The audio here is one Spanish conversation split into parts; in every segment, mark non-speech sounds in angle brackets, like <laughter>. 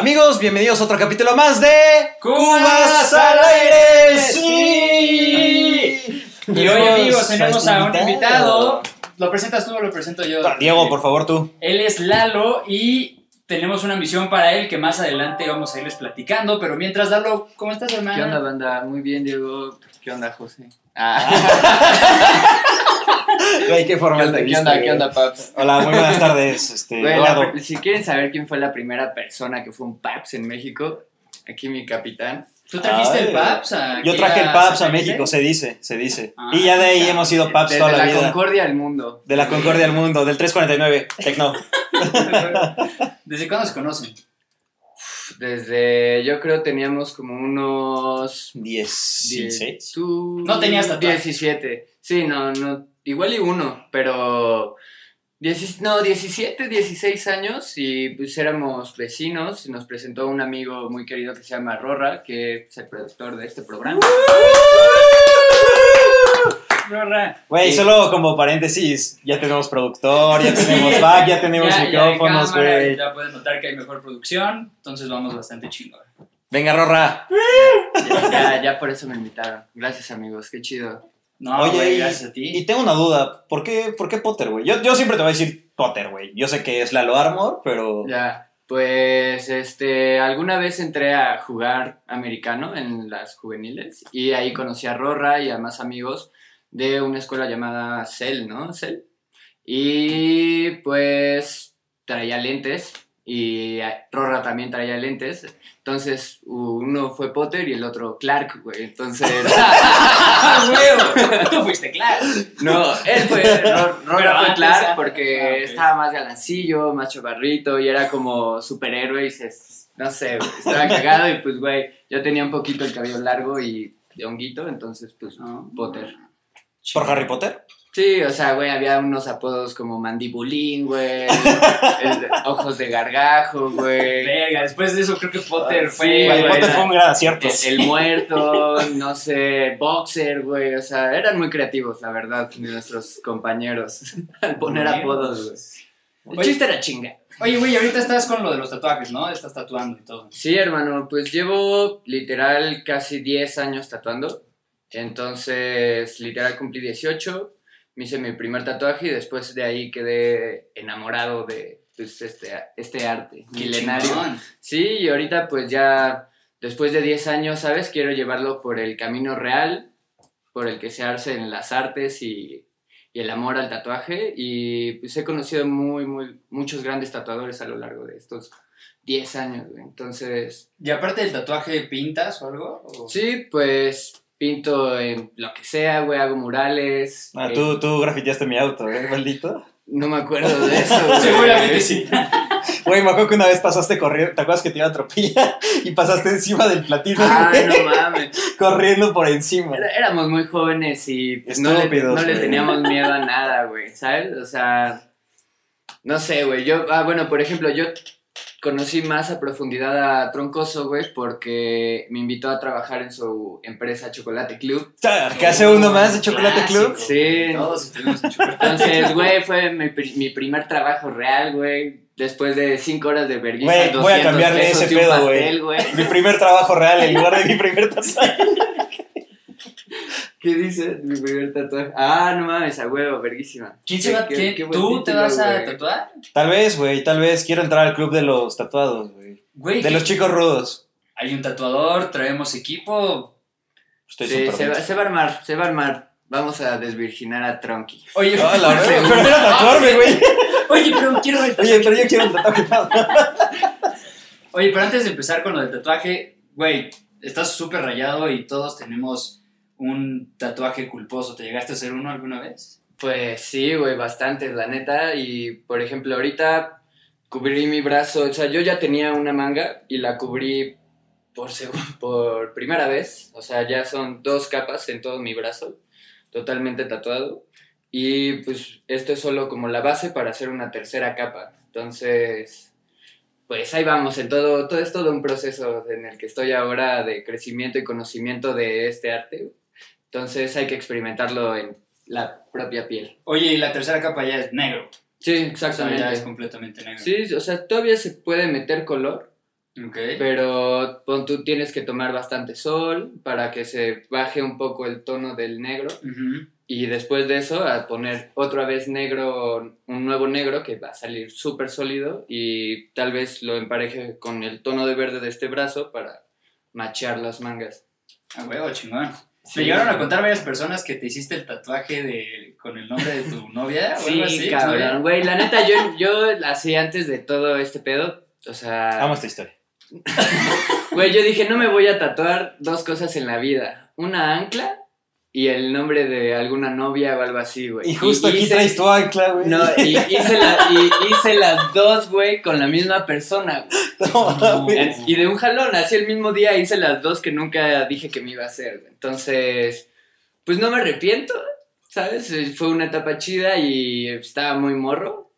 Amigos, bienvenidos a otro capítulo más de Cubas al aire. Sí. Y hoy, amigos, tenemos a un invitado. ¿Lo presentas tú o lo presento yo? Diego, por favor, tú. Él es Lalo y tenemos una misión para él que más adelante vamos a irles platicando. Pero mientras, Lalo, ¿cómo estás, hermano? ¿Qué onda, banda? Muy bien, Diego. ¿Qué onda, José? Ah. <laughs> Güey, qué formal ¿Qué onda, viste, ¿Qué onda, güey. Paps? Hola, muy buenas tardes. <laughs> Este, Güey, la si quieren saber quién fue la primera persona que fue un Paps en México, aquí mi capitán. ¿Tú trajiste Ay, el PAPS a Yo traje el PAPS a? México, se dice, se dice. Ah, y ya de ahí ya. hemos sido PAPS toda la, la vida. Concordia al mundo. De la Concordia al mundo, del 349, Tecno. <laughs> ¿Desde cuándo se conocen? Desde, yo creo teníamos como unos... 16. diez- tú- No tenías tatuajes. 17. Sí, no, no, igual y uno, pero... dieci- no, 17, 16 años y pues éramos vecinos y nos presentó un amigo muy querido que se llama Rorra, que es el productor de este programa. Rorra. Güey, Sí. solo como paréntesis, ya tenemos productor, ya tenemos back, ya tenemos Ya- ya micrófonos, güey. Ya pueden notar que hay mejor producción, entonces vamos bastante chingón. Venga, Rorra. Ya, ya, ya por eso me invitaron. Gracias amigos, qué chido. No, Oye, güey, y- gracias a ti. Y tengo una duda, ¿por qué, por qué Potter, güey? Yo, yo siempre te voy a decir Potter, güey. Yo sé que es Lalo Armor, pero... Ya, pues este, alguna vez entré a jugar americano en las juveniles y ahí conocí a Rorra y a más amigos de una escuela llamada CEL, ¿no? CEL. Y pues traía lentes y a- Rorra también traía lentes. Entonces uno fue Potter y el otro Clark, güey. Entonces... ¡Ah, <laughs> <laughs> huevo! Tú fuiste claro. No, él fue, Ro- <laughs> Pero Rora fue Clark ah, porque ah, ok. estaba más galancillo, más chobarrito y era como superhéroe y se, no sé, estaba cagado y pues, güey, yo tenía un poquito el cabello largo y de honguito, entonces, pues, No. Potter. ¿Por Harry Potter? Sí, o sea, güey, había unos apodos como mandibulín, güey, <laughs> ojos de gargajo, güey, Verga, después de eso creo que Potter Sí, fue. Güey, Potter era- fue un gran acierto. el, el muerto, <laughs> no sé, boxer, güey, o sea, eran muy creativos, la verdad, nuestros compañeros, <laughs> al poner apodos, güey. El Oye. chiste era chinga. Oye, güey, ahorita estás con lo de los tatuajes, ¿no? Estás tatuando y todo. Sí, hermano, pues llevo literal casi 10 años tatuando. Entonces, literal cumplí 18, me hice mi primer tatuaje y después de ahí quedé enamorado de pues, este, este arte Qué milenario. chingón. Sí, y ahorita pues ya después de 10 años, ¿sabes? Quiero llevarlo por el camino real, por el que se hacen las artes y, y el amor al tatuaje. Y pues he conocido muy, muy, muchos grandes tatuadores a lo largo de estos 10 años. Entonces, ¿Y aparte del tatuaje pintas o algo? ¿O- sí, pues pinto en lo que sea, güey, hago murales. Ah, eh, tú, tú grafiteaste mi auto, ¿eh, maldito? No me acuerdo de eso, <laughs> güey. Seguramente sí. <laughs> Güey, me acuerdo que una vez pasaste corriendo, ¿te acuerdas que te iba a atropellar? <laughs> Y pasaste encima del platino, Ay, güey, no mames. corriendo por encima. Era- éramos muy jóvenes y pues, no, le, Estúpidos, no le teníamos miedo a nada, güey, ¿sabes? O sea, no sé, güey. Yo, ah, bueno, por ejemplo, yo conocí más a profundidad a Troncoso, güey, porque me invitó a trabajar en su empresa Chocolate Club. ¿Qué hace uno más de Chocolate Club? Sí. Todos estuvimos en chocolate. Entonces, güey, fue mi, pri- mi primer trabajo real, güey. Después de cinco horas de vergüenza, voy a cambiarle ese pedo, güey. Mi primer trabajo real en lugar de mi primer <laughs> tatuaje. ¿Qué dices? Mi primer tatuaje. Ah, no mames, a huevo, verguísima. ¿Quién se va? Buen ¿Tú te vas a tatuar? Tal vez, güey, tal vez quiero entrar al club de los tatuados, güey. Güey, De ¿qué- los chicos rudos. hay un tatuador, traemos equipo. Estoy Sí, se va, bien. se va a armar, se va a armar. Vamos a desvirginar a Tronky. Oye, Ah, la <laughs> verdad, pero quiero tatuarme, güey. <laughs> Oye, pero quiero ver Oye, pero yo quiero un tatuaje. Oye, pero antes de empezar con lo del tatuaje, güey, estás súper rayado y todos tenemos un tatuaje culposo. ¿Te llegaste a hacer uno alguna vez? Pues sí, güey, bastantes, la neta. Y por ejemplo, ahorita cubrí mi brazo. O sea, yo ya tenía una manga y la cubrí por, <laughs> por primera vez. O sea, ya son dos capas en todo mi brazo, totalmente tatuado. Y pues esto es solo como la base para hacer una tercera capa. Entonces, pues ahí vamos, en todo, todo es todo un proceso en el que estoy ahora de crecimiento y conocimiento de este arte. Entonces hay que experimentarlo en la propia piel. Oye, y la tercera capa ya es negro. Sí, O sea, exactamente. ya es completamente negro. Sí, o sea, todavía se puede meter color, Ok. Pero pon, tú tienes que tomar bastante sol para que se baje un poco el tono del negro. Y después de eso, a poner otra vez negro, un nuevo negro que va a salir súper sólido y tal vez lo empareje con el tono de verde de este brazo para machear las mangas. A huevo, chingón. Sí. ¿Te llegaron a contar varias personas que te hiciste el tatuaje de, con el nombre de tu <laughs> novia o algo así? Sí, cabrón, güey. La neta, yo, yo así antes de todo este pedo, o sea, Amo esta historia. <laughs> güey, yo dije, no me voy a tatuar dos cosas en la vida. Una ancla y el nombre de alguna novia o algo así, güey. Y justo aquí hice- traes tu ancla, güey. No, y hice, la- y hice las dos, güey, con la misma persona. güey. <laughs> No, mames. En- Y de un jalón, así el mismo día hice las dos que nunca dije que me iba a hacer. Entonces, pues no me arrepiento, ¿sabes? Eh, Fue una etapa chida y estaba muy morro.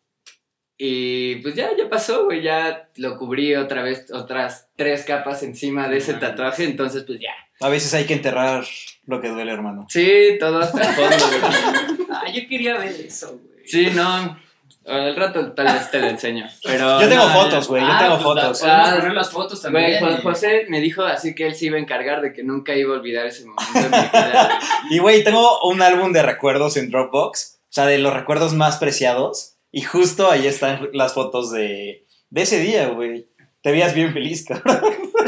Y pues ya, ya pasó, güey, ya lo cubrí otra vez, otras tres capas encima de ese No tatuaje, entonces pues ya. A veces hay que enterrar lo que duele, hermano. Sí, todo hasta el fondo, güey. <laughs> Ah, yo quería ver eso, güey. Sí, no, al rato tal vez te lo enseño, pero... Yo tengo no, fotos, güey. Yo Ah, tengo pues, fotos. la- Podemos Ah, poner las fotos también. José me dijo así que él se iba a encargar de que nunca iba a olvidar ese momento de mi <laughs> vida. Y, güey, tengo un álbum de recuerdos en Dropbox. O sea, de los recuerdos más preciados. Y justo ahí están las fotos de, de ese día, güey. Te veías bien feliz, cabrón. <laughs>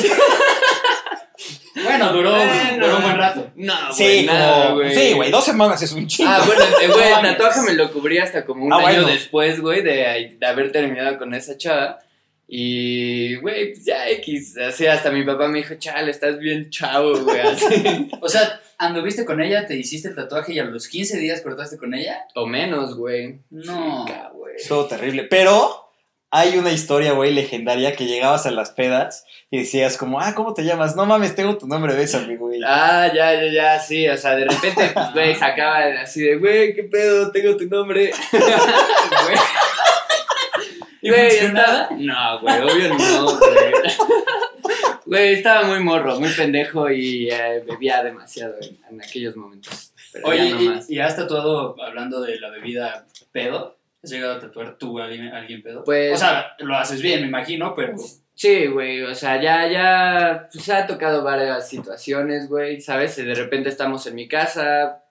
Bueno, duró, Bueno. duró un buen rato. No, Sí, güey, nada, como- sí, güey, dos semanas es un chingo. Ah, bueno, el güey, el <laughs> tatuaje me lo cubrí hasta como un Ah, año bueno. después, güey, de, de haber terminado con esa chava. Y, güey, pues ya X. Así hasta mi papá me dijo, chale, estás bien chavo, güey, así. <laughs> O sea, anduviste con ella, te hiciste el tatuaje y a los 15 días cortaste con ella. o menos, güey. No. Chica, güey. Estuvo terrible. Pero hay una historia, güey, legendaria que llegabas a las pedas y decías como, ah, ¿cómo te llamas? No mames, tengo tu nombre, bésame, güey. Ah, ya, ya, ya, sí, o sea, de repente, pues, <laughs> güey, sacaba así de, güey, qué pedo, tengo tu nombre. <laughs> Güey. ¿Y Güey, estaba- No, güey, obvio no, güey. Güey, estaba muy morro, muy pendejo y eh, bebía demasiado en, en aquellos momentos. Pero Oye, ya no y, más. y has tatuado, hablando de la bebida pedo, ¿has llegado a tatuar tú a alguien, a alguien pedo? Pues- O sea, lo haces bien, me imagino, pero... Sí, güey, o sea, ya, ya, pues ha tocado varias situaciones, güey, ¿sabes? De repente estamos en mi casa,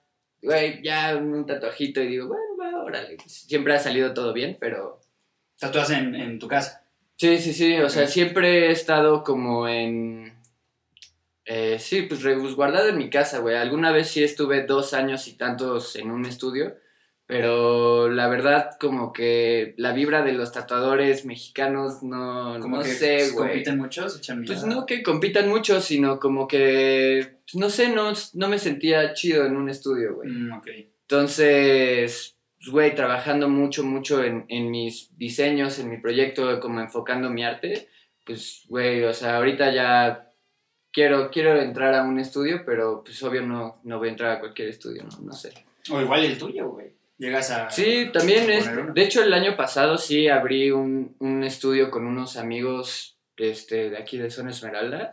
güey, ya un tatuajito y digo, bueno, va, órale. Pues, siempre ha salido todo bien, pero... Tatuas en, en tu casa. Sí, sí, sí, o sea, siempre he estado como en... eh, sí, pues resguardado en mi casa, güey. Alguna vez sí estuve dos años y tantos en un estudio, pero la verdad como que la vibra de los tatuadores mexicanos no, Como no que sé, güey. compiten muchos, echan Pues no que compitan mucho, sino como que, pues, no sé, no, no me sentía chido en un estudio, güey. Mm. Entonces, pues, güey, trabajando mucho, mucho en, en mis diseños, en mi proyecto, como enfocando mi arte, pues, güey, o sea, ahorita ya quiero, quiero entrar a un estudio, pero pues obvio no, no voy a entrar a cualquier estudio, no, no sé. O igual el tuyo, güey. Llegas a... Sí, también es. De hecho, el año pasado sí abrí un, un estudio con unos amigos este, de aquí de Zona Esmeralda.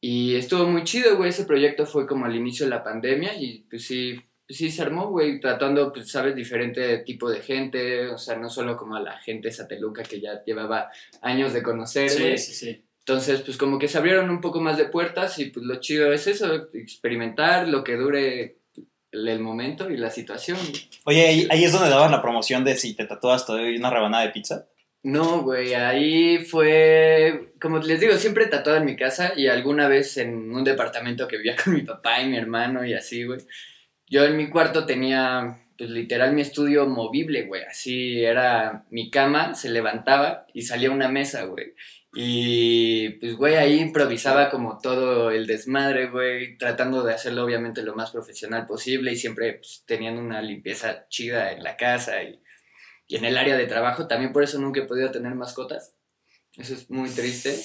Y estuvo muy chido, güey. Ese proyecto fue como al inicio de la pandemia y pues sí, pues sí se armó, güey. Tratando, pues, sabes, diferente tipo de gente. O sea, no solo como a la gente sateluca que ya llevaba años de conocer. Sí, sí, sí. Entonces, pues como que se abrieron un poco más de puertas y pues lo chido es eso, experimentar lo que dure el momento y la situación. Oye, ahí, ahí es donde daban la promoción de si te tatuas doy una rebanada de pizza. No, güey, ahí fue, como les digo, siempre tatuado en mi casa y alguna vez en un departamento que vivía <laughs> con mi papá y mi hermano y así, güey. Yo en mi cuarto tenía, pues literal, mi estudio movible, güey. Así era mi cama, se levantaba y salía una mesa, güey. Y pues, güey, ahí improvisaba como todo el desmadre, güey, tratando de hacerlo obviamente lo más profesional posible y siempre pues, teniendo una limpieza chida en la casa y, y en el área de trabajo. También por eso nunca he podido tener mascotas. Eso es muy triste.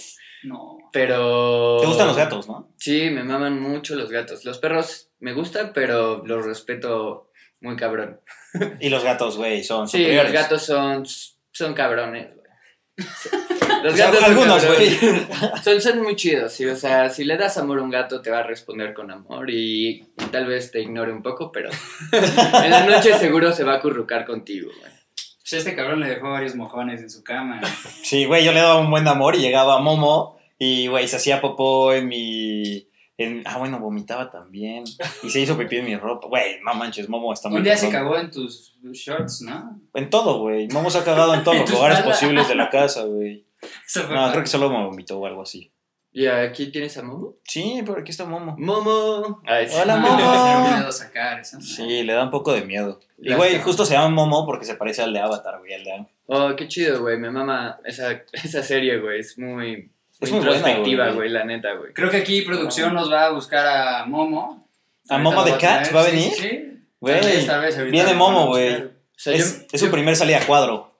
No. Pero... Te gustan los gatos, ¿no? Sí, me maman mucho los gatos. Los perros me gustan, pero los respeto muy cabrón. Y los gatos, güey, son Sí, los gatos son, son cabrones, güey. <laughs> Los gatos algunos, güey. Son, son muy chidos, sí. O sea, si le das amor a un gato, te va a responder con amor y, y tal vez te ignore un poco, pero <laughs> en la noche seguro se va a acurrucar contigo, güey. Pues este cabrón le dejó varios mojones en su cama. Sí, güey, yo le daba un buen amor y llegaba Momo Y, güey, se hacía popó en mi... en- ah, bueno, vomitaba también. Y se hizo pipí en mi ropa. Güey, no manches, Momo está muy Un día se cagó en tus shorts, ¿no? En todo, güey. Momo se ha cagado en todos <laughs> los lugares posibles de la casa, güey. No, creo que solo me vomitó o algo así. ¿Y aquí tienes a Momo? Sí, pero aquí está Momo. Momo. Ay, sí. Hola, <laughs> Momo. miedo sacar eso. Sí, le da un poco de miedo. Y, güey, justo se llama Momo porque se parece al de Avatar, güey, al de Aang. Oh, qué chido, güey. Me mama esa, esa serie, güey. Es muy, Es muy introspectiva, güey. la neta, güey. Creo que aquí producción nos va a buscar a Momo. ¿A Momo de Cat? ¿Va a venir? Sí, sí. Güey, viene Momo, güey. buscar. O sea, Es, yo, es su primer salida a cuadro.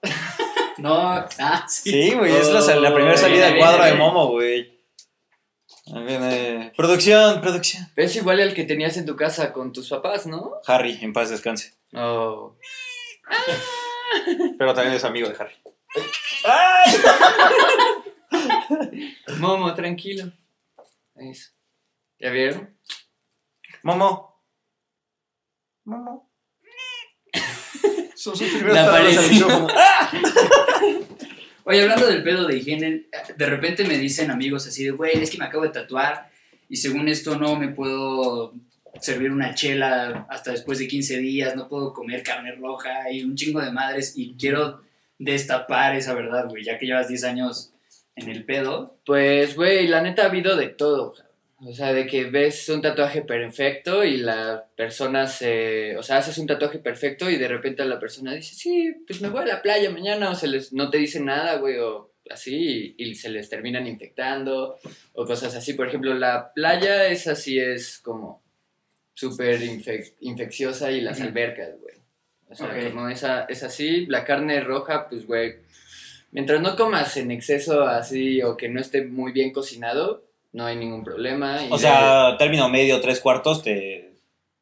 <laughs> No, ah, sí. Sí, güey, es la, la Oh, primera salida viene, a cuadro de. Momo, güey. Viene. Producción, producción. es igual al que tenías en tu casa con tus papás, ¿no? Harry, en paz descanse. Oh. <laughs> Pero también es amigo de Harry. <laughs> Momo, tranquilo. Eso. ¿Ya vieron? Momo. Momo. Son sus primeros La palabras pared. al micrófono. Oye, hablando del pedo de higiene, de repente me dicen amigos así de, güey, es que me acabo de tatuar y según esto no me puedo servir una chela hasta después de 15 días, no puedo comer carne roja y un chingo de madres y quiero destapar esa verdad, güey, ya que llevas 10 años en el pedo. Pues, güey, la neta ha habido de todo. O sea, de que ves un tatuaje perfecto y la persona se... O sea, haces un tatuaje perfecto y de repente la persona dice, sí, pues me voy a la playa mañana o se les... no te dicen nada, güey, o así y, y se les terminan infectando o cosas así. Por ejemplo, la playa esa sí es como súper infec- infecciosa y las albercas, güey. O sea, Ok. como esa es así, la carne roja, pues, güey, mientras no comas en exceso así o que no esté muy bien cocinado, no hay ningún problema. y O de- sea, término medio, tres cuartos, ¿te,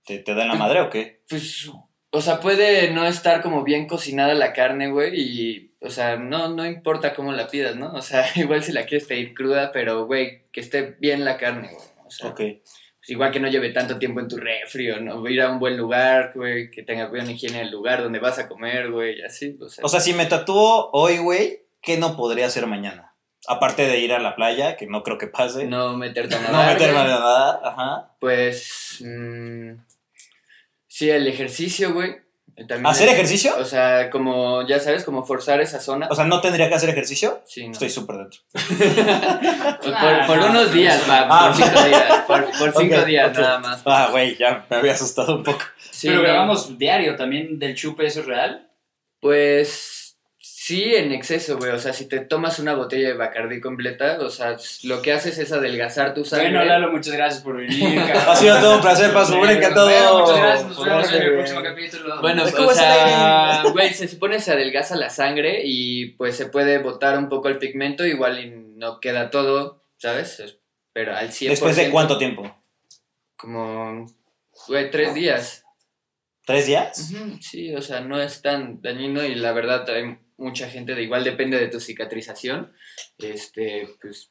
te, te dan la madre o qué? pues, o sea, puede no estar como bien cocinada la carne, güey, y, o sea, no, no importa cómo la pidas, ¿no? O sea, <laughs> igual si la quieres pedir cruda, pero, güey, que esté bien la carne, güey. O sea, Ok. pues, igual que no lleve tanto tiempo en tu refri, o no, ir a un buen lugar, güey, que tenga buena higiene del lugar donde vas a comer, güey, así, o sea. O sea, si me tatúo hoy, güey, ¿qué no podría hacer mañana? Aparte de ir a la playa, que no creo que pase. No, no meterte a nadar, meterme a nadar, ajá. Pues. mm, sí, el ejercicio, güey. También ¿Hacer es- ejercicio? O sea, como, ya sabes, como forzar esa zona. O sea, ¿no tendría que hacer ejercicio? sí, no. Estoy súper dentro. <laughs> Por, Ah, por no. unos días, va, Ah. por cinco días. Por, por cinco días nada más. Ah, güey, ya me había asustado un poco. Sí, Pero no. grabamos diario también del chupe, ¿eso es real? Pues sí, en exceso, güey. O sea, si te tomas una botella de Bacardí completa, o sea, lo que haces es adelgazar tu sangre. Bueno, Lalo, muchas gracias por venir. <laughs> Ha sido todo un placer, Paso, un encantado. Bueno, muchas gracias, nos vemos en el próximo capítulo. Bueno, ¿Cómo o sea, güey, se supone se adelgaza la sangre y pues se puede botar un poco el pigmento, igual y no queda todo, ¿sabes? Es- Pero al 100%. ¿Después de cuánto tiempo? Como, güey, tres días. ¿Tres días? Sí, o sea, no es tan dañino y la verdad hay mucha gente de igual depende de tu cicatrización, este, pues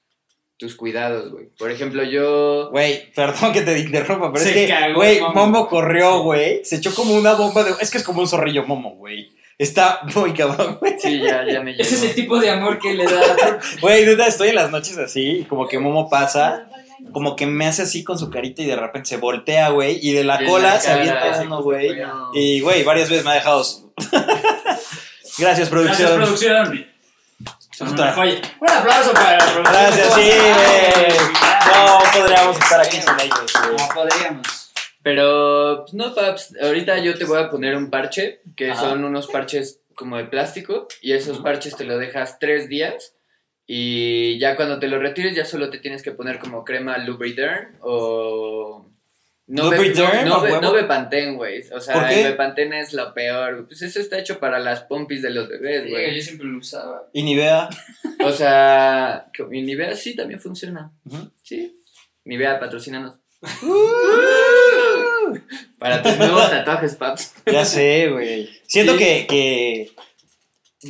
tus cuidados, güey. Por ejemplo, yo Güey, perdón que te interrumpa, pero Se es que, güey, Momo. Momo corrió, güey. Se echó como una bomba de. Es que es como un zorrillo Momo, güey. Está muy cabrón, güey. sí, ya, ya me Ese es llegó. el tipo de amor que le da. <laughs> Güey, neta, estoy en las noches así, y como que Momo pasa, como que me hace así con su carita y de repente se voltea, güey, y de la cola la se avienta uno, güey. no. Y, güey, varias veces me ha dejado. <laughs> Gracias, producción. Gracias, producción. Son Puta. una joya. Un aplauso para la producción. Gracias, sí, güey. No podríamos estar aquí sin ellos, güey. No podríamos. Pero, pues, no, paps, ahorita yo te voy a poner un parche, que Ajá. son unos parches como de plástico, y esos parches te lo dejas tres días, y ya cuando te lo retires ya solo te tienes que poner como crema Lubriderm o... No Be- ¿Lubriderm, no, güey. O sea, ¿Por qué? el Bepantén es lo peor. Pues eso está hecho para las pompis de los bebés, Sí, güey. yo siempre lo usaba. Y Nivea. O sea, que- y Nivea sí también funciona. Sí. Nivea, patrocínanos. Para tus nuevos tatuajes, paps. Ya sé, güey. Siento Sí. que, que.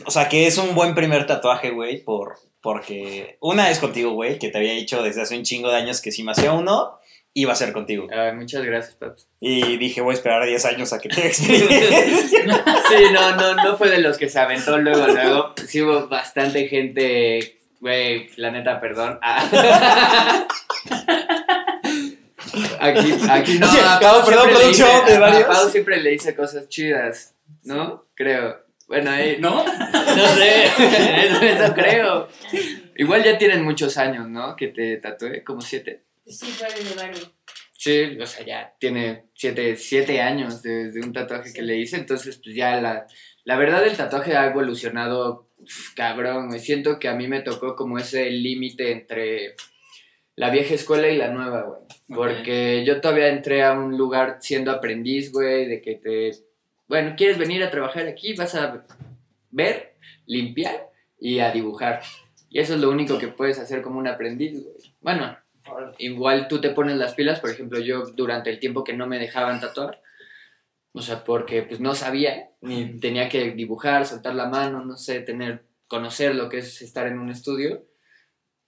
O sea, que es un buen primer tatuaje, güey, por, porque una es contigo, güey, que te había dicho desde hace un chingo de años que si me hacía uno, iba a ser contigo. Ay, muchas gracias, paps. Y dije, voy a esperar 10 años a que tenga <laughs> experiencia. <laughs> Sí, no, no, no fue de los que se aventó luego, luego. Sí hubo bastante gente, güey, la neta, perdón. Ah. <laughs> Aquí, aquí no, Sí, a Pau perdón, producción dice- de a varios. Pau siempre le dice cosas chidas, ¿no? Creo. Bueno, ahí, ¿No? no sé, eso, eso creo. Igual ya tienen muchos años, ¿no? Que te tatué, como siete. Sí, vale de. Sí, o sea, ya tiene siete, siete años desde un tatuaje que le hice, entonces pues ya la, la verdad el tatuaje ha evolucionado uf, cabrón, güey. Siento que a mí me tocó como ese límite entre la vieja escuela y la nueva, güey. Porque yo todavía entré a un lugar siendo aprendiz, güey, de que te... Bueno, ¿quieres venir a trabajar aquí? Vas a ver, limpiar y a dibujar. Y eso es lo único que puedes hacer como un aprendiz, güey. Bueno, igual tú te pones las pilas, por ejemplo, yo durante el tiempo que no me dejaban tatuar, o sea, porque pues no sabía, ni tenía que dibujar, soltar la mano, no sé, tener, conocer lo que es estar en un estudio.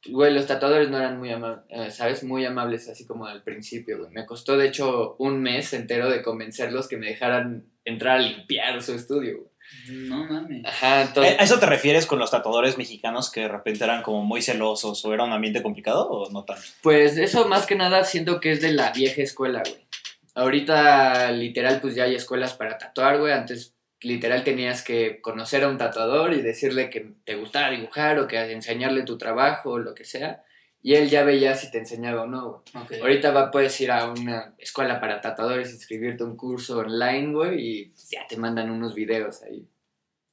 Güey, los tatuadores no eran muy amables, ¿sabes? Muy amables así como al principio, güey. Me costó, de hecho, un mes entero de convencerlos que me dejaran entrar a limpiar su estudio, güey. No mames. Ajá, ¿A entonces... a eso te refieres con los tatuadores mexicanos que de repente eran como muy celosos o era un ambiente complicado o no tanto? Pues eso más que nada siento que es de la vieja escuela, güey. Ahorita literal pues ya hay escuelas para tatuar, güey. Antes literal tenías que conocer a un tatuador y decirle que te gustaba dibujar o que enseñarle tu trabajo o lo que sea. Y él ya veía si te enseñaba o no, güey. Ok. Ahorita va, puedes ir a una escuela para tatuadores, inscribirte a un curso online, güey, y ya te mandan unos videos ahí.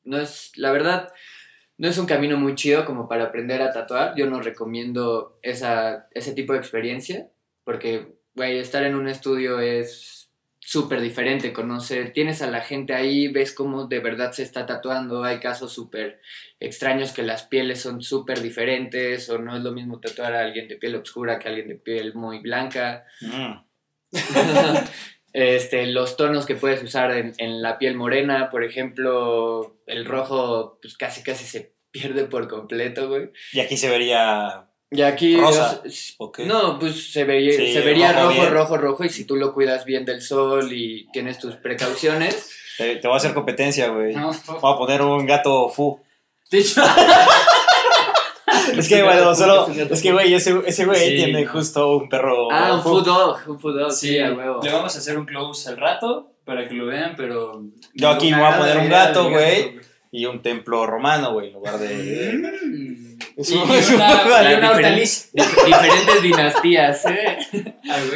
No es, la verdad, no es un camino muy chido como para aprender a tatuar. Yo no recomiendo esa, ese tipo de experiencia, porque, güey, estar en un estudio es súper diferente, conocer, tienes a la gente ahí, ves cómo de verdad se está tatuando, hay casos súper extraños que las pieles son súper diferentes, o no es lo mismo tatuar a alguien de piel oscura que a alguien de piel muy blanca. Mm. <laughs> este, los tonos que puedes usar en, en la piel morena, por ejemplo, el rojo pues casi casi se pierde por completo, güey. Y aquí se vería. Y aquí... Rosa. es- ¿o qué? No, pues se, veía, Sí, se vería rojo rojo, rojo, rojo, y si tú lo cuidas bien del sol y tienes tus precauciones, Te, te voy a hacer competencia, güey. No, Voy a poner un gato fu. de hecho, <laughs> Es que, bueno, <laughs> solo. Es que, güey, ese, ese güey Sí, tiene justo un perro. ah, un fu. food dog, un food dog, sí, sí, a huevo. le vamos a hacer un close al rato para que lo vean, pero... Yo aquí me voy a poner un gato, güey. Y un templo romano, güey, en lugar de. Es Y, un- <laughs> y es un- una, y una <laughs> diferentes dinastías, ¿eh?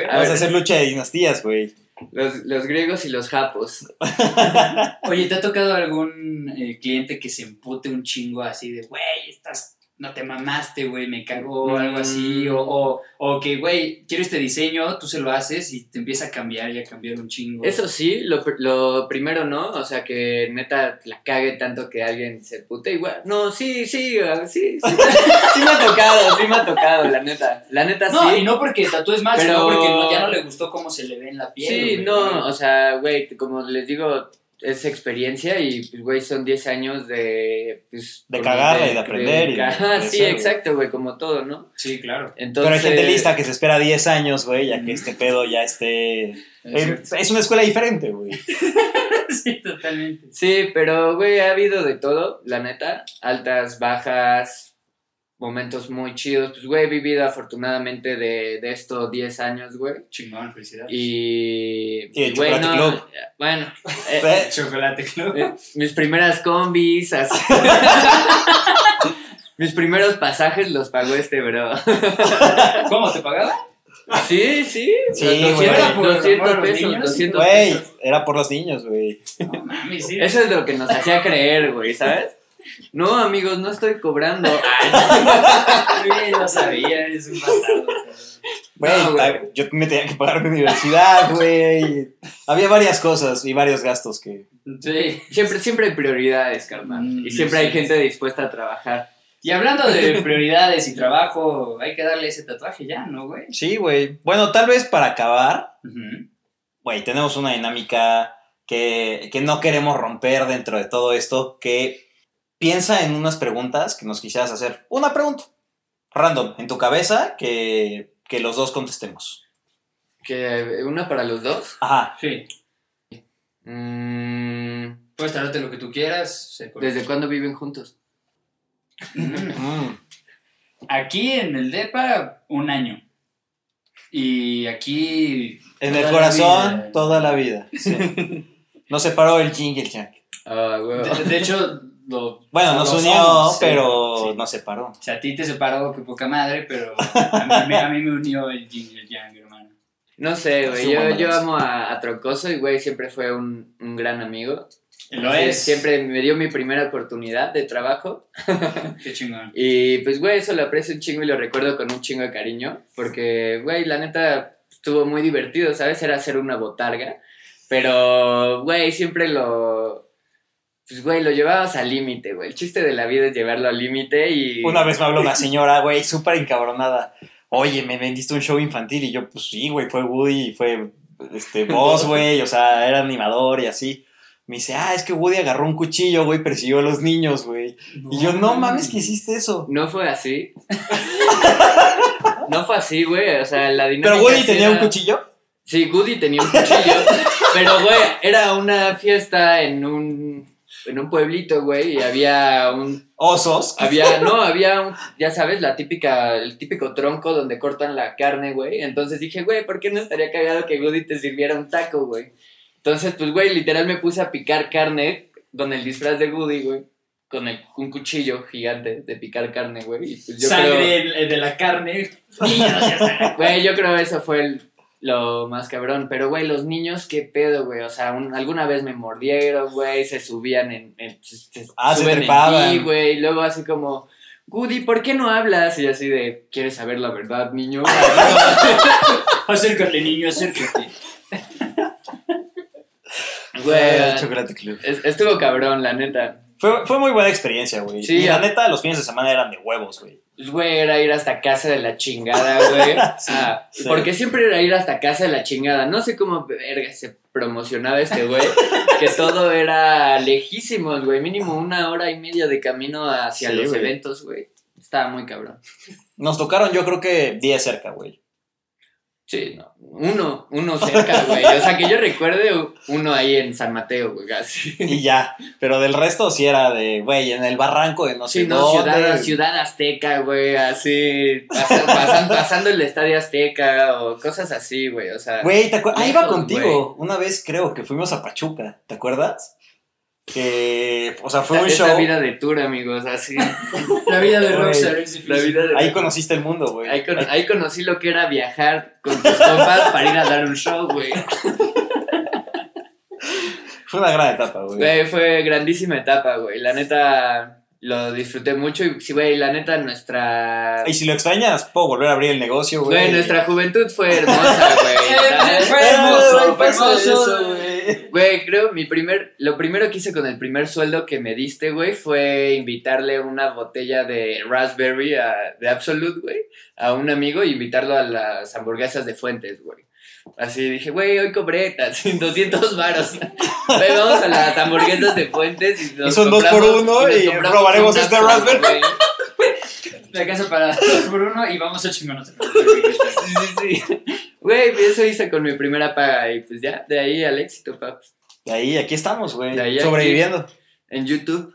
Vamos a hacer lucha de dinastías, güey. Los, los griegos y los japos. <laughs> Oye, ¿te ha tocado algún eh, cliente que se empute un chingo así de, güey, estás, no te mamaste, güey, me cagó o algo así? Mm. O, o, o que, güey, quiero este diseño, tú se lo haces y te empieza a cambiar y a cambiar un chingo. Eso sí, lo, lo primero no, o sea que neta la cague tanto que alguien se pute igual. No, sí, sí, sí, sí, sí me ha tocado, sí me ha tocado, la neta. La neta No, sí. y no porque tatúes mal, Pero- sino porque no- ya no le gustó cómo se le ve en la piel. Sí, no, o sea, güey, como les digo, es experiencia y, pues, güey, son 10 años de... Pues, De cagarla y de aprender y de <laughs> sí, exacto, güey, como todo, ¿no? Sí, claro. Entonces... Pero hay gente lista que se espera 10 años, güey, ya que este pedo ya esté. Es es una escuela diferente, güey. <laughs> sí, totalmente. Sí, pero, güey, ha habido de todo, la neta. Altas, bajas, momentos muy chidos. Pues, güey, he vivido afortunadamente de, de esto 10 años, güey. Chingón, felicidades. Y. Sí, el güey, Chocolate Club. Bueno, <laughs> eh, Eh, Chocolate Club. eh, mis primeras combis, así. <laughs> mis primeros pasajes los pagó este, bro. <laughs> ¿Cómo te pagaba? Sí, sí. Sí, los güey. 200, Por 200 amor a los pesos, niños. 200 Güey, pesos. era por los niños, güey. No sí. Eso es lo que nos hacía creer, güey, ¿sabes? No, amigos, no estoy cobrando. <laughs> <laughs> Lo sabía, eres un bastardo. Güey, No, yo me tenía que pagar mi universidad, güey. Había varias cosas y varios gastos que. Sí. Siempre, siempre hay prioridades, carnal. Mm, y siempre hay sí. gente dispuesta a trabajar. Y hablando de <laughs> prioridades y trabajo, hay que darle ese tatuaje ya, ¿no, güey? Sí, güey. Bueno, tal vez para acabar, güey, tenemos una dinámica que, que no queremos romper dentro de todo esto, que piensa en unas preguntas que nos quisieras hacer. Una pregunta, random, en tu cabeza, que, que los dos contestemos. Que una para los dos. Ajá. Sí. Mm, Puedes tardarte lo que tú quieras. ¿Desde cuándo viven juntos? Mm. Aquí en el DEPA, un año. Y aquí. En el corazón, toda la vida. sí. <laughs> Nos separó el King y el Yang. Ah. De, de hecho, lo. Bueno, nos unió, sí, pero sí. nos separó. O sea, a ti te separó, que poca madre, pero <laughs> a mí, a mí- me unió el Yin y el Yang, hermano. No sé, güey. Yo, yo amo a, a Trocoso y, güey, siempre fue un, un gran amigo. Lo Sí, es. Siempre me dio mi primera oportunidad de trabajo. <laughs> Qué chingón. Y pues, güey, eso lo aprecio un chingo y lo recuerdo con un chingo de cariño. Porque, güey, la neta estuvo muy divertido, ¿sabes? Era hacer una botarga. Pero, güey, siempre lo. Pues, güey, lo llevabas al límite, güey. El chiste de la vida es llevarlo al límite y. Una vez me habló una <laughs> señora, güey, súper encabronada. Oye, me vendiste un show infantil y yo, pues sí, güey, fue Woody y fue este, vos, güey, o sea, era animador y así. Me dice, ah, es que Woody agarró un cuchillo, güey, persiguió a los niños, güey. Y yo, no mames, que hiciste eso. No fue así. <laughs> no fue así, güey. O sea, la dinámica. Pero Woody tenía un cuchillo. Sí, Woody tenía un cuchillo. <laughs> pero, güey, era una fiesta en un. En un pueblito, güey, y había un. Osos. Había, no, había un, ya sabes, la típica, el típico tronco donde cortan la carne, güey. Entonces dije, güey, ¿por qué no estaría cagado que Woody te sirviera un taco, güey? Entonces, pues, güey, literal me puse a picar carne con el disfraz de Woody, güey. Con el- un cuchillo gigante de picar carne, güey. Pues Sangre creo, de, la carne. <laughs> Güey, yo creo eso fue el- lo más cabrón. Pero, güey, los niños, qué pedo, güey. O sea, un- alguna vez me mordieron, güey, se subían en, en- se, Ah, se en güey. Y luego así como, Woody, ¿por qué no hablas? Y así de, ¿quieres saber la verdad, niño? <laughs> <laughs> Acércate, niño, acércate. Güey, Ah, Chocolate Club. es- estuvo cabrón, la neta. Fue, fue muy buena experiencia, güey. Sí, y la neta, los fines de semana eran de huevos, güey. Pues, güey, era ir hasta casa de la chingada, güey. <laughs> Ah, sí. Porque siempre era ir hasta casa de la chingada. No sé cómo verga, se promocionaba este güey. que todo era lejísimos, güey. Mínimo una hora y media de camino hacia Sí, los eventos, güey. Estaba muy cabrón. Nos tocaron, yo creo que 10 cerca, güey. Sí, no. Uno, uno cerca, güey. O sea, que yo recuerde uno ahí en San Mateo, güey, así. Y ya. Pero del resto sí era de, güey, en el barranco de no sé Sí, no, dónde. ciudad, ciudad Azteca, güey, así, pasa- pasan- pasando el Estadio Azteca o cosas así, güey, o sea. Güey, ¿te acuerdas? Ahí iba contigo. Una vez creo que fuimos a Pachuca, ¿te acuerdas? Que, o sea, fue un show. vida de tour, amigos, así. <laughs> La vida de Rockstar es difícil. La vida de Ahí conociste el mundo, güey. ahí, con- ahí conocí lo que era viajar con tus compas para ir a dar un show, güey. Fue una gran etapa, güey. Fue grandísima etapa, güey. La neta, lo disfruté mucho y sí, güey, la neta, nuestra... Y si lo extrañas, puedo volver a abrir el negocio, güey. Güey, nuestra juventud fue hermosa, güey. <laughs> hermoso, fue hermoso. güey. <laughs> Güey, creo mi primer, lo primero que hice con el primer sueldo que me diste, güey, fue invitarle una botella de raspberry a- de Absolute, güey, a un amigo y invitarlo a las hamburguesas de Fuentes, güey. Así dije, güey, hoy cobré <laughs> así, 200 varos. <laughs> Güey, vamos a las hamburguesas de Fuentes y nos Y son dos por uno y compramos robaremos este raspberry. güey. La casa para dos por uno y vamos a chingonos. Sí, sí, sí. Güey, eso hice con mi primera paga y pues ya, de ahí al éxito, paps. De ahí, aquí estamos, güey. De ahí a Sobreviviendo. En YouTube.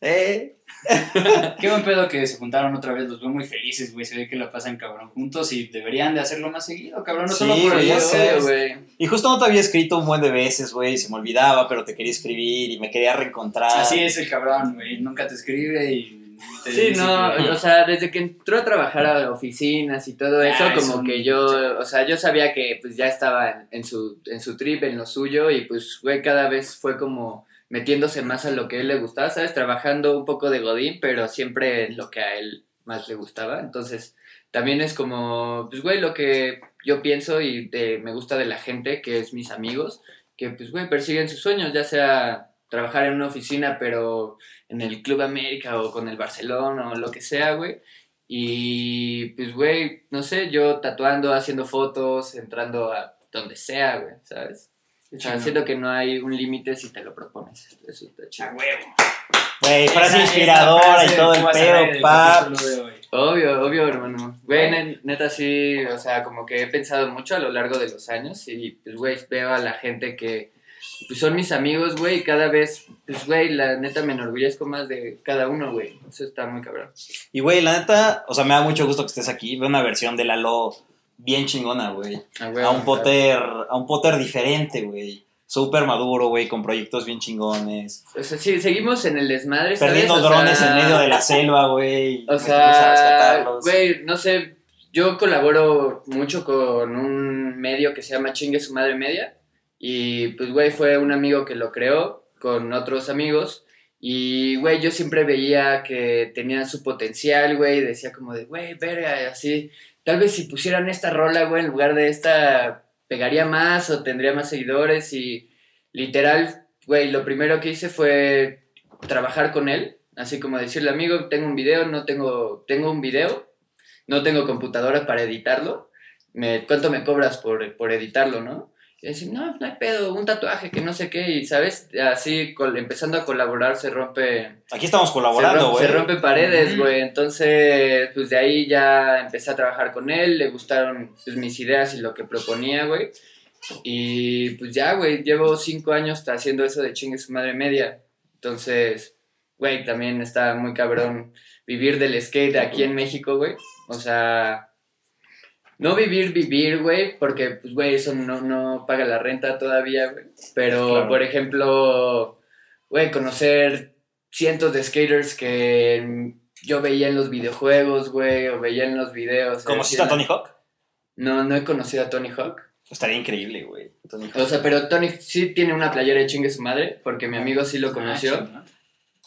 Eh. <laughs> Qué buen pedo que se juntaron otra vez, los veo muy felices, güey. Se ve que la pasan cabrón juntos y deberían de hacerlo más seguido, cabrón. No Sí, solo por el güey. Y justo no te había escrito un buen de veces, güey. Se me olvidaba, pero te quería escribir y me quería reencontrar. Así es el cabrón, güey. Nunca te escribe y. Sí, no, o sea, desde que entró a trabajar a oficinas y todo eso, Ah, es como un- que yo, o sea, yo sabía que pues ya estaba en, su, en su trip, en lo suyo, y pues, güey, cada vez fue como metiéndose más a lo que a él le gustaba, ¿sabes? Trabajando un poco de Godín, pero siempre en lo que a él más le gustaba. Entonces, también es como, pues, güey, lo que yo pienso y eh, me gusta de la gente, que es mis amigos, que, pues, güey, persiguen sus sueños, ya sea trabajar en una oficina, pero en el Club América o con el Barcelona o lo que sea, güey. Y pues, güey, no sé, yo tatuando, haciendo fotos, entrando a donde sea, güey, ¿sabes? O sea, siento que no hay un límite si te lo propones. Eso está A chido. huevo. Güey, frase inspiradora y todo el a pedo, pap. Obvio, obvio, hermano. Güey, ne- neta sí, o sea, como que he pensado mucho a lo largo de los años y pues, güey, veo a la gente que pues son mis amigos, güey, y cada vez, pues, güey, la neta me enorgullezco más de cada uno, güey. Eso está muy cabrón. Y, güey, la neta, o sea, me da mucho gusto que estés aquí. Veo una versión de Lalo bien chingona, güey. Ah, A un Potter, a un Potter diferente, güey. Súper maduro, güey, con proyectos bien chingones. O sea, sí, seguimos en el desmadre, ¿sabes? Perdiendo O sea, drones en medio de la selva, güey. O fuimos a sea, güey, no sé, yo colaboro mucho con un medio que se llama Chingue su madre media y pues, güey, fue un amigo que lo creó con otros amigos. Y, güey, yo siempre veía que tenía su potencial, güey, decía como de, güey, verga, así, tal vez si pusieran esta rola, güey, en lugar de esta, pegaría más o tendría más seguidores. Y literal, güey, lo primero que hice fue trabajar con él, así como decirle, amigo, tengo un video, no tengo, tengo un video, no tengo computadora para editarlo, me, ¿cuánto me cobras por, por editarlo, no? Y decir, no, no hay pedo, un tatuaje que no sé qué, y sabes, así col- empezando a colaborar se rompe, Aquí estamos colaborando, rompe, güey. se rompen paredes, güey. Entonces, pues de ahí ya empecé a trabajar con él, le gustaron pues, mis ideas y lo que proponía, güey. Y pues ya, güey, llevo cinco años haciendo eso de chingue su madre media. Entonces, güey, también está muy cabrón vivir del skate aquí en México, güey. O sea, no vivir, vivir, güey, porque, pues, güey, eso no, no paga la renta todavía, güey. Pero, Claro. por ejemplo, güey, conocer cientos de skaters que yo veía en los videojuegos, güey, o veía en los videos. ¿Conociste a Tony Hawk? No, no he conocido a Tony Hawk. Estaría increíble, güey. Tony Hawk. O sea, pero Tony sí tiene una playera de chingue su madre, porque mi amigo sí lo conoció. Ah, chingón.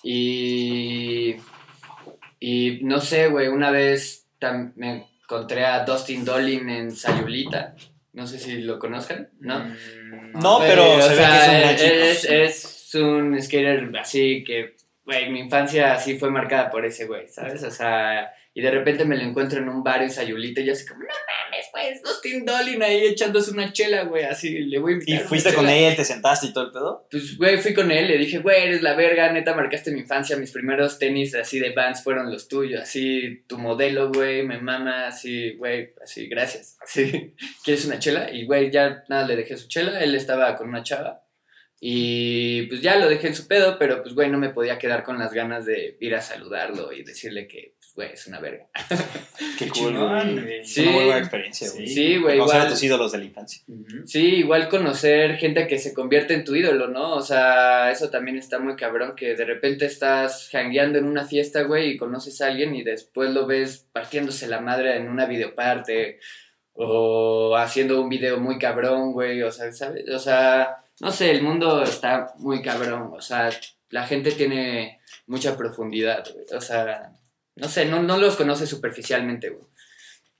Y. Y no sé, güey, una vez me encontré a Dustin Dolin en Sayulita. No sé si lo conozcan, ¿no? Mm, No, pero o se ve sea, que es un es, un skater así que, güey, mi infancia así fue marcada por ese güey, ¿sabes? O sea, y de repente me lo encuentro en un bar en Sayulita y yo así como, no mames, Dolin ahí echándose una chela, güey, así, le voy a invitar ¿Y fuiste con chela. él, te sentaste y todo el pedo? Pues, güey, fui con él, le dije, güey, eres la verga, neta, marcaste mi infancia, mis primeros tenis así de Vans fueron los tuyos, así, tu modelo, güey, me mama, así, güey, así, gracias, <laughs> así, ¿quieres una chela? Y, güey, ya nada, le dejé su chela, él estaba con una chava, y pues ya lo dejé en su pedo, pero pues, güey, no me podía quedar con las ganas de ir a saludarlo y decirle que, güey, es una verga. <laughs> Qué <laughs> cool, güey. Sí. una muy buena experiencia, güey. Sí, güey, Conocer a igual. tus ídolos de la infancia. Sí, igual conocer gente que se convierte en tu ídolo, ¿no? O sea, eso también está muy cabrón, que de repente estás hangueando en una fiesta, güey, y conoces a alguien y después lo ves partiéndose la madre en una videoparte o haciendo un video muy cabrón, güey, o sea, ¿sabes? O sea, no sé, el mundo está muy cabrón, o sea, la gente tiene mucha profundidad, güey, o sea, no sé, no, no los conoces superficialmente, güey.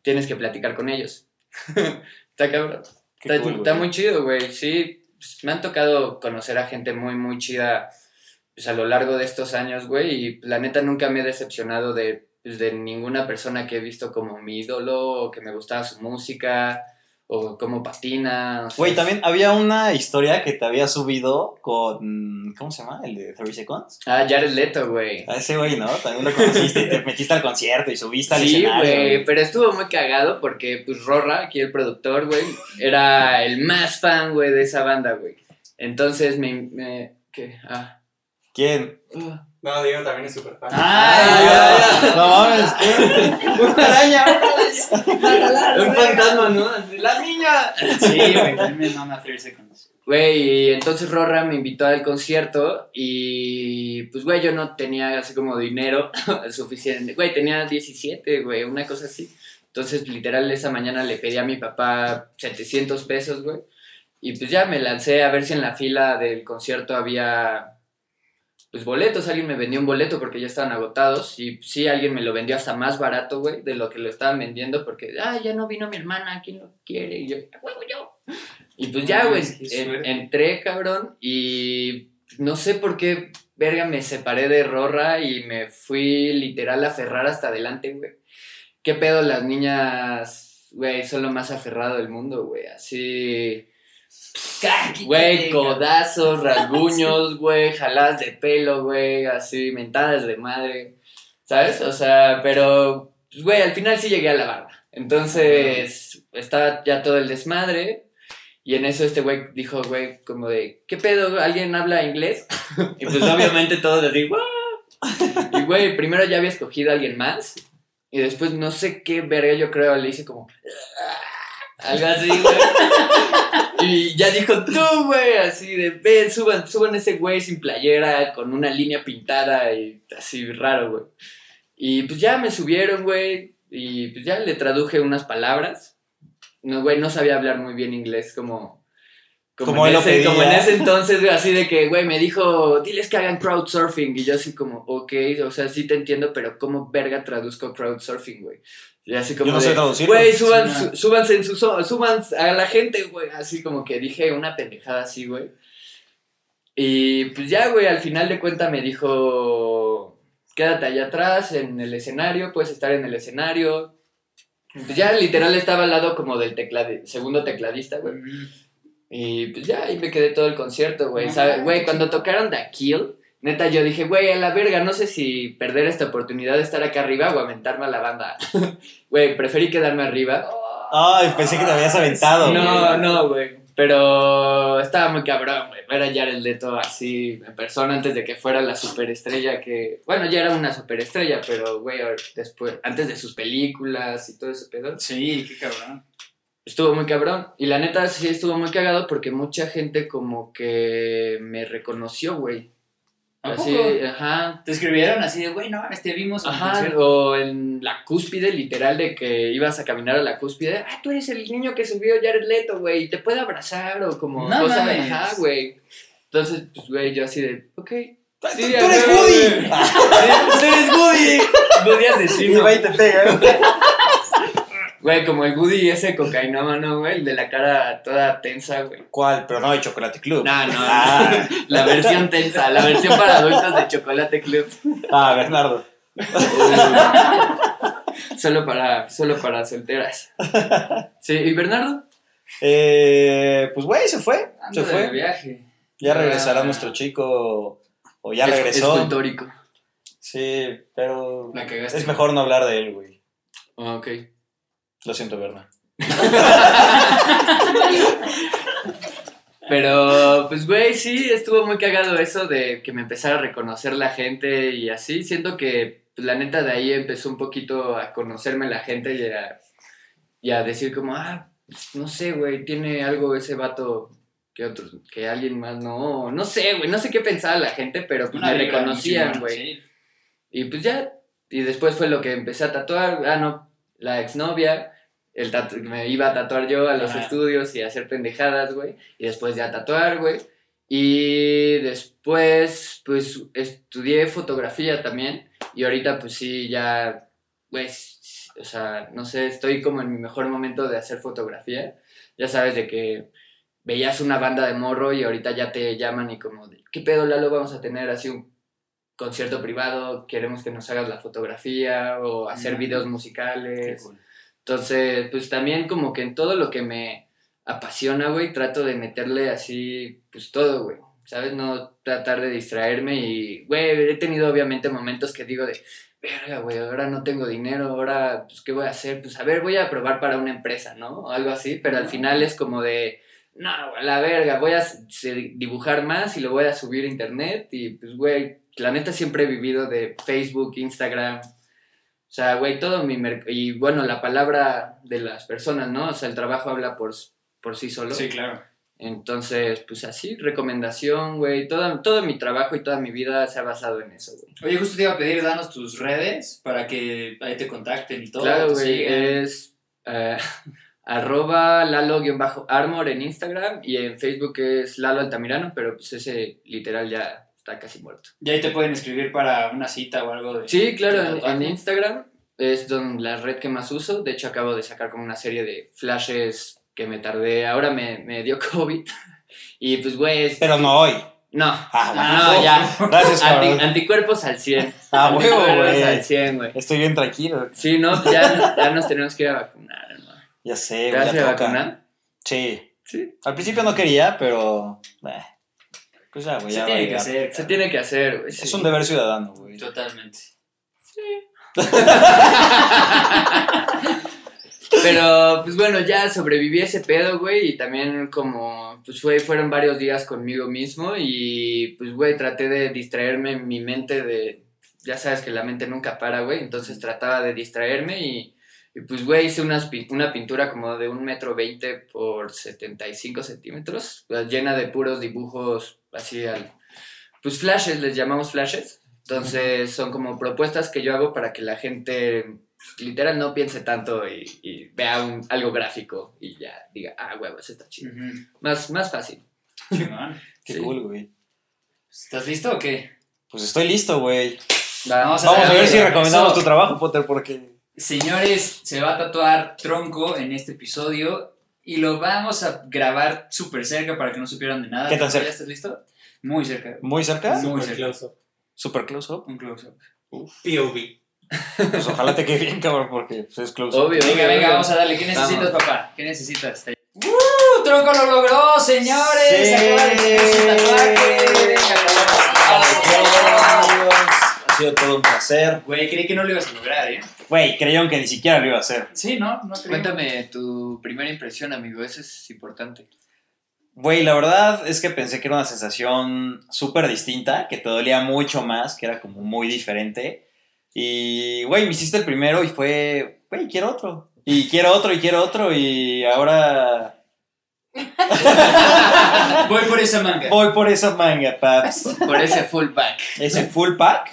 Tienes que platicar con ellos. <laughs> está cabrón. Qué Está, cool, está güey. muy chido, güey. Sí, pues, me han tocado conocer a gente muy, muy chida pues, a lo largo de estos años, güey. Y la neta nunca me he decepcionado de, pues, de ninguna persona que he visto como mi ídolo o que me gustaba su música o cómo patina. o sea, Güey, también había una historia que te había subido con. ¿Cómo se llama? El de 30 Seconds. Ah, Jared Leto, güey. A ese güey, ¿no? También lo conociste y te <laughs> metiste al concierto y subiste al Sí, escenario. güey, pero estuvo muy cagado porque, pues, Rorra, aquí el productor, güey, era el más fan, güey, de esa banda, güey. Entonces me... me ¿Qué? Ah. ¿Quién? Ah. No, Diego también es súper fan. Ay, ya, No mames, ¿qué? Una araña, Un fantasma, ¿no? ¡La niña! Sí, güey, también me mama 30 Seconds. Güey, y entonces Rorra me invitó al concierto y pues, güey, yo no tenía así como dinero <laughs> suficiente. Güey, tenía 17, güey, una cosa así. Entonces, literal, esa mañana le pedí a mi papá 700 pesos, güey. Y pues ya me lancé a ver si en la fila del concierto había pues boletos, alguien me vendió un boleto porque ya estaban agotados y sí, alguien me lo vendió hasta más barato, güey, de lo que lo estaban vendiendo porque, ah, ya no vino mi hermana, ¿quién lo quiere? Y yo, "A huevo yo. Y pues ya, güey, en- entré, cabrón, y no sé por qué, verga, me separé de Rorra y me fui literal a aferrar hasta adelante, güey. ¿Qué pedo las niñas, güey, son lo más aferrado del mundo, güey? Así... Güey, codazos, <laughs> rasguños, güey, jaladas de pelo, güey, así, mentadas de madre, ¿sabes? O sea, pero, pues, güey, al final sí llegué a la barba. Entonces, está ya todo el desmadre Y en eso este güey dijo, güey, como de, ¿qué pedo? ¿Alguien habla inglés? <laughs> y pues obviamente todos así, "What?". Y güey, primero ya había escogido a alguien más. Y después no sé qué verga, yo creo, le hice como... Algo así, güey. Y ya dijo, tú, güey, así de, ven, suban, suban ese güey sin playera, con una línea pintada y así raro, güey. Y pues ya me subieron, güey, y pues ya le traduje unas palabras. No, güey, no sabía hablar muy bien inglés como... Como en él lo ese, como en ese entonces, güey, así de que, güey, me dijo, diles que hagan crowdsurfing. Y yo así como, ok, o sea, sí te entiendo, pero ¿cómo verga traduzco crowdsurfing, güey? Y así como Yo no sé de, traducirlo. Güey, suban, Sí, no. su- súbanse en su suban a la gente, güey. Así como que dije una pendejada así, güey. Y pues ya, güey, al final de cuentas me dijo, quédate allá atrás en el escenario, puedes estar en el escenario. Pues ya literal estaba al lado como del segundo tecladista, güey. Y pues ya, ahí me quedé todo el concierto, güey. Güey, cuando tocaron The Kill, neta, yo dije, güey, a la verga, no sé si perder esta oportunidad de estar acá arriba o aventarme a la banda. <laughs> Güey, preferí quedarme arriba. Ay, pensé que te habías aventado. No, no, güey. Pero estaba muy cabrón, güey. Ver a Jared Leto así en persona antes de que fuera la superestrella que... Bueno, ya era una superestrella, pero, güey, después, antes de sus películas y todo ese pedo. Sí, qué cabrón. Estuvo muy cabrón. Y la neta sí estuvo muy cagado porque mucha gente como que me reconoció, güey. ¿A Así, ajá. Te escribieron así de, güey, no te vimos en Ajá, concierto". o en la cúspide, literal, de que ibas a caminar a la cúspide. Ah, tú eres el niño que subió Jared Leto, güey, y te puede abrazar, o como No mames. Ajá, güey. Entonces, pues, güey, yo así de, ok. ¡Tú, Sí, tú eres Woody! <laughs> tú eres Woody. Podías Y decirlo. va y te pega. Güey, como el Woody ese cocainómano, güey, el de la cara toda tensa, güey. ¿Cuál? Pero no de Chocolate Club. No, no, Ah. <laughs> la versión tensa, la versión para adultos de Chocolate Club. Ah, Bernardo. solo para, solo para solteras. Sí, ¿y Bernardo? Eh, pues, güey, se fue. Ando Se de fue. viaje. Ya regresará Ah. nuestro chico. O ya Es- regresó. Escultórico. Sí, pero. Es mejor no hablar de él, güey. Ah, ok. Lo siento, Berna. <laughs> Pero, pues, güey, sí, estuvo muy cagado eso de que me empezara a reconocer la gente y así. Siento que, pues, la neta, de ahí empezó un poquito a conocerme la gente y a, y a decir como, ah, pues, no sé, güey, tiene algo ese vato que otros, que alguien más no, no sé, güey, no sé qué pensaba la gente, pero pues Una me reconocían, güey. sí. Y pues ya, y después fue lo que empecé a tatuar, ah, no, la exnovia, el tatu- me iba a tatuar yo a los Ajá. estudios y a hacer pendejadas, güey, y después ya tatuar, güey, y después, pues, estudié fotografía también, y ahorita, pues sí, ya, pues, o sea, no sé, estoy como en mi mejor momento de hacer fotografía, ya sabes, de que veías una banda de morro y ahorita ya te llaman y como, ¿qué pedo, Lalo? Vamos a tener así un concierto privado, queremos que nos hagas la fotografía o hacer videos Qué musicales. cool. Entonces, pues también como que en todo lo que me apasiona, güey, trato de meterle así, pues todo, güey. ¿Sabes? No tratar de distraerme y, güey, he tenido obviamente momentos que digo de, verga, güey, ahora no tengo dinero, ahora, pues, ¿qué voy a hacer? Pues, a ver, voy a probar para una empresa, ¿no? O algo así, pero al final es como de, no, la verga, voy a dibujar más y lo voy a subir a internet y, pues, güey, la neta siempre he vivido de Facebook, Instagram, o sea, güey, todo mi... merc- y bueno, la palabra de las personas, ¿no? O sea, el trabajo habla por, por sí solo. Sí, claro. Entonces, pues así, recomendación, güey. Todo, todo mi trabajo y toda mi vida se ha basado en eso, güey. Oye, justo te iba a pedir, danos tus redes para que ahí te contacten y todo. claro, güey. Es eh, <laughs> arroba lalo-armor en Instagram y en Facebook es Lalo Altamirano, pero pues ese literal ya está casi muerto. Y ahí te pueden escribir para una cita o algo de... Sí, claro, de en, Instagram es don- la red que más uso. De hecho, acabo de sacar como una serie de flashes que me tardé. Ahora me, me dio <laughs> COVID. Y pues, güey. es- Pero no hoy. No. Ah, bueno. Ah, no, ya. <laughs> Gracias, Anti- anticuerpos al 100. Ah, <laughs> huevo, Anticuerpos güey. al 100, güey. Estoy bien tranquilo. Sí, no, pues ya, ya nos tenemos que ir a vacunar, hermano. Ya sé, ¿Te güey, vas a vacunar? Sí. Sí. Al principio no quería, pero. eh, Pues ya, güey. Se ya tiene que hacer. Se tiene que hacer, güey. Es sí. un deber ciudadano, güey. Totalmente. <laughs> Pero, pues bueno, ya sobreviví a ese pedo, güey, y también como, pues fue, fueron varios días conmigo mismo y, pues, güey, traté de distraerme en mi mente de, ya sabes que la mente nunca para, güey, entonces trataba de distraerme y, y, pues, güey, hice unas, una pintura como de un metro veinte por 75 centímetros, pues, llena de puros dibujos así al, pues, flashes, les llamamos flashes. Entonces, son como propuestas que yo hago para que la gente literal no piense tanto y, y vea un- algo gráfico y ya diga, ah, huevos, está chido. Más, más fácil. Chingón. Qué Sí. cool, güey. ¿Estás listo o qué? Pues estoy listo, güey. Vamos a Vamos a ver ver, si recomendamos eso. tu trabajo, Potter, porque... Señores, se va a tatuar tronco en este episodio y lo vamos a grabar súper cerca para que no supieran de nada. ¿Qué tan cerca? ¿Ya estás listo? Muy cerca. ¿Muy cerca? Muy Super cerca. close-up. Super close-up. Un close-up. POV. Pues ojalá te quede bien, cabrón, porque pues, es close-up. Obvio. Venga, obvio, venga, obvio. vamos a darle. ¿Qué necesitas, Vamos. papá? ¿Qué necesitas? ¡Uh! ¡Tronco lo logró, señores! Sí. Acaba de su tatuaje. Venga, sido todo un placer. Güey, creí que no lo ibas a lograr, ¿eh? Güey, creyeron que ni siquiera lo iba a hacer. Sí, ¿no? No creo. Cuéntame tu primera impresión, amigo, eso es importante. Güey, la verdad es que pensé que era una sensación súper distinta, que te dolía mucho más, que era como muy diferente. Y, güey, me hiciste el primero y fue, güey, quiero otro. Y quiero otro y quiero otro y ahora <laughs> Voy por esa manga. voy por esa manga, paps. Por ese full back. ¿Ese full pack?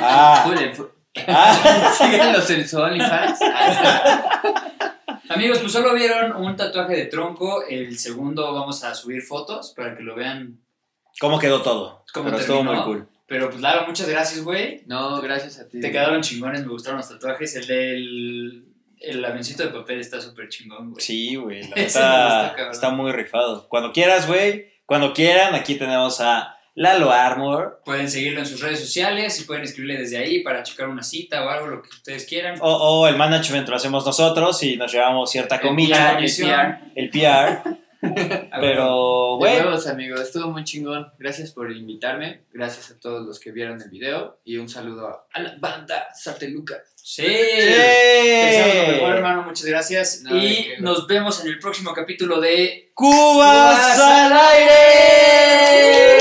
Ah, ah. Síganlos en su OnlyFans. Amigos, pues solo vieron un tatuaje de tronco. El segundo vamos a subir fotos para que lo vean. ¿Cómo quedó todo? ¿Cómo Pero estuvo muy cool. Pero pues Lalo, muchas gracias, güey. No, gracias a ti. Te quedaron chingones, me gustaron los tatuajes. El del el avioncito de papel está súper chingón, güey. Sí, güey, la <laughs> cabrón. está muy rifado. Cuando quieras, güey, cuando quieran, aquí tenemos a Lalo Armor. Pueden seguirlo en sus redes sociales y pueden escribirle desde ahí para checar una cita o algo, lo que ustedes quieran. O, o el management lo hacemos nosotros y nos llevamos cierta comida, el PR. el PR. <laughs> Pero, De güey, huevos, amigo, estuvo muy chingón. Gracias por invitarme. Gracias a todos los que vieron el video. Y un saludo a la banda Sarteluca. Sí. ¡Sí! Lo mejor, hermano. Muchas gracias. No, y nos vemos en el próximo capítulo de ¡Cubas Cubas al al aire!